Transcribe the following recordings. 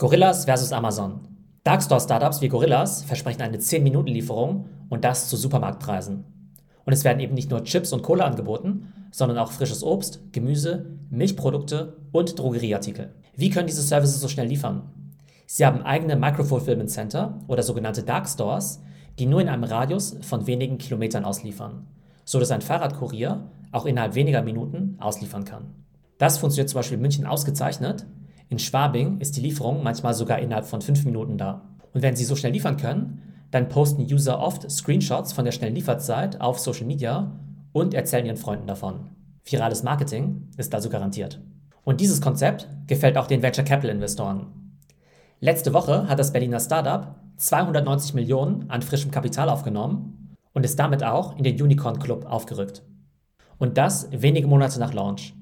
Gorillas versus Amazon. Darkstore-Startups wie Gorillas versprechen eine 10-Minuten-Lieferung und das zu Supermarktpreisen. Und es werden eben nicht nur Chips und Cola angeboten, sondern auch frisches Obst, Gemüse, Milchprodukte und Drogerieartikel. Wie können diese Services so schnell liefern? Sie haben eigene Micro-Fulfillment Center oder sogenannte Darkstores, die nur in einem Radius von wenigen Kilometern ausliefern, so dass ein Fahrradkurier auch innerhalb weniger Minuten ausliefern kann. Das funktioniert zum Beispiel in München ausgezeichnet, in Schwabing ist die Lieferung manchmal sogar innerhalb von fünf Minuten da. Und wenn sie so schnell liefern können, dann posten User oft Screenshots von der schnellen Lieferzeit auf Social Media und erzählen ihren Freunden davon. Virales Marketing ist also garantiert. Und dieses Konzept gefällt auch den Venture Capital Investoren. Letzte Woche hat das Berliner Startup 290 Millionen an frischem Kapital aufgenommen und ist damit auch in den Unicorn Club aufgerückt. Und das wenige Monate nach Launch.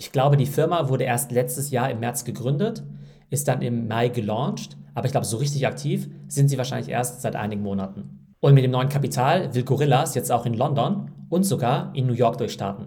Ich glaube, die Firma wurde erst letztes Jahr im März gegründet, ist dann im Mai gelauncht, aber ich glaube, so richtig aktiv sind sie wahrscheinlich erst seit einigen Monaten. Und mit dem neuen Kapital will Gorillas jetzt auch in London und sogar in New York durchstarten.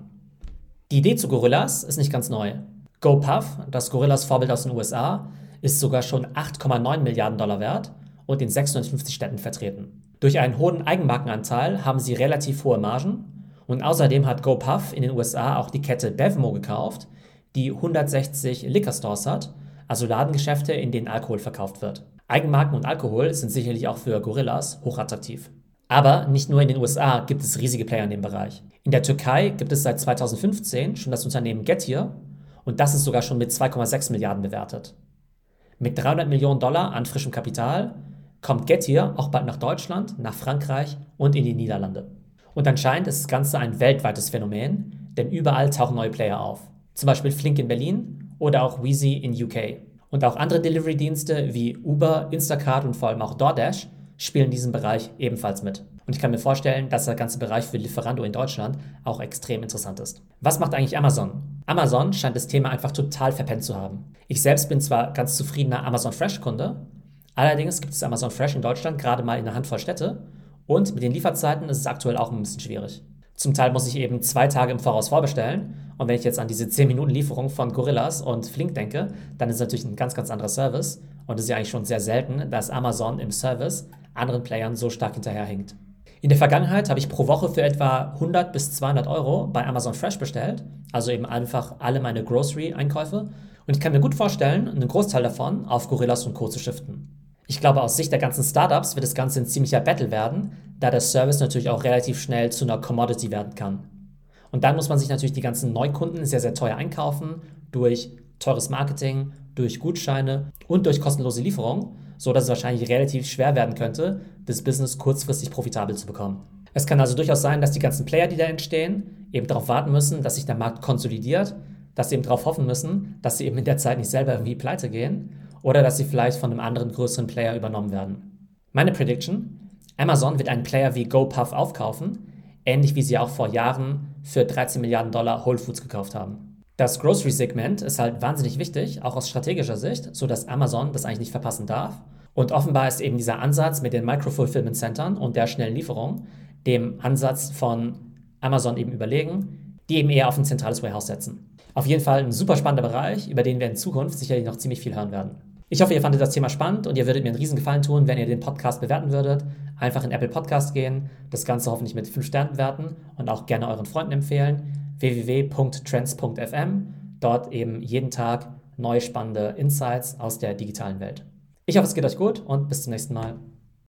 Die Idee zu Gorillas ist nicht ganz neu. GoPuff, das Gorillas Vorbild aus den USA, ist sogar schon 8,9 Milliarden Dollar wert und in 650 Städten vertreten. Durch einen hohen Eigenmarkenanteil haben sie relativ hohe Margen und außerdem hat GoPuff in den USA auch die Kette Bevmo gekauft, die 160 Liquor Stores hat, also Ladengeschäfte, in denen Alkohol verkauft wird. Eigenmarken und Alkohol sind sicherlich auch für Gorillas hochattraktiv. Aber nicht nur in den USA gibt es riesige Player in dem Bereich. In der Türkei gibt es seit 2015 schon das Unternehmen Getir und das ist sogar schon mit 2,6 Milliarden bewertet. Mit 300 Millionen Dollar an frischem Kapital kommt Getir auch bald nach Deutschland, nach Frankreich und in die Niederlande. Und anscheinend ist das Ganze ein weltweites Phänomen, denn überall tauchen neue Player auf. Zum Beispiel Flink in Berlin oder auch Wheezy in UK. Und auch andere Delivery-Dienste wie Uber, Instacart und vor allem auch DoorDash spielen in diesem Bereich ebenfalls mit. Und ich kann mir vorstellen, dass der ganze Bereich für Lieferando in Deutschland auch extrem interessant ist. Was macht eigentlich Amazon? Amazon scheint das Thema einfach total verpennt zu haben. Ich selbst bin zwar ganz zufriedener Amazon Fresh-Kunde, allerdings gibt es Amazon Fresh in Deutschland gerade mal in einer Handvoll Städte und mit den Lieferzeiten ist es aktuell auch ein bisschen schwierig. Zum Teil muss ich eben zwei Tage im Voraus vorbestellen. Und wenn ich jetzt an diese 10-Minuten-Lieferung von Gorillas und Flink denke, dann ist es natürlich ein ganz, ganz anderer Service. Und es ist ja eigentlich schon sehr selten, dass Amazon im Service anderen Playern so stark hinterherhinkt. In der Vergangenheit habe ich pro Woche für etwa 100 bis 200 Euro bei Amazon Fresh bestellt, also eben einfach alle meine Grocery-Einkäufe. Und ich kann mir gut vorstellen, einen Großteil davon auf Gorillas und Co. zu shiften. Ich glaube, aus Sicht der ganzen Startups wird das Ganze ein ziemlicher Battle werden, da der Service natürlich auch relativ schnell zu einer Commodity werden kann. Und dann muss man sich natürlich die ganzen Neukunden sehr, sehr teuer einkaufen durch teures Marketing, durch Gutscheine und durch kostenlose Lieferung, so dass es wahrscheinlich relativ schwer werden könnte, das Business kurzfristig profitabel zu bekommen. Es kann also durchaus sein, dass die ganzen Player, die da entstehen, eben darauf warten müssen, dass sich der Markt konsolidiert, dass sie eben darauf hoffen müssen, dass sie eben in der Zeit nicht selber irgendwie pleite gehen oder dass sie vielleicht von einem anderen größeren Player übernommen werden. Meine Prediction? Amazon wird einen Player wie GoPuff aufkaufen, ähnlich wie sie auch vor Jahren für 13 Milliarden Dollar Whole Foods gekauft haben. Das Grocery-Segment ist halt wahnsinnig wichtig, auch aus strategischer Sicht, sodass Amazon das eigentlich nicht verpassen darf. Und offenbar ist eben dieser Ansatz mit den Micro-Fulfillment Centern und der schnellen Lieferung dem Ansatz von Amazon eben überlegen, die eben eher auf ein zentrales Warehouse setzen. Auf jeden Fall ein super spannender Bereich, über den wir in Zukunft sicherlich noch ziemlich viel hören werden. Ich hoffe, ihr fandet das Thema spannend und ihr würdet mir einen riesen Gefallen tun, wenn ihr den Podcast bewerten würdet. Einfach in Apple Podcast gehen, das Ganze hoffentlich mit 5 Sternen bewerten und auch gerne euren Freunden empfehlen. www.trends.fm, dort eben jeden Tag neue spannende Insights aus der digitalen Welt. Ich hoffe, es geht euch gut und bis zum nächsten Mal.